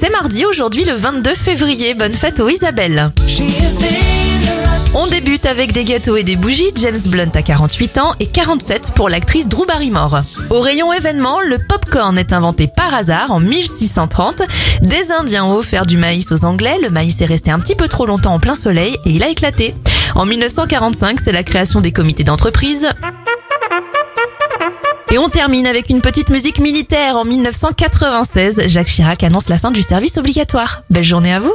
C'est mardi aujourd'hui le 22 février. Bonne fête aux Isabelle. On débute avec des gâteaux et des bougies. James Blunt a 48 ans et 47 pour l'actrice Drew Barrymore. Au rayon événement, le popcorn est inventé par hasard en 1630. Des Indiens ont offert du maïs aux Anglais. Le maïs est resté un petit peu trop longtemps en plein soleil et il a éclaté. En 1945, c'est la création des comités d'entreprise. Et on termine avec une petite musique militaire. En 1996, Jacques Chirac annonce la fin du service obligatoire. Belle journée à vous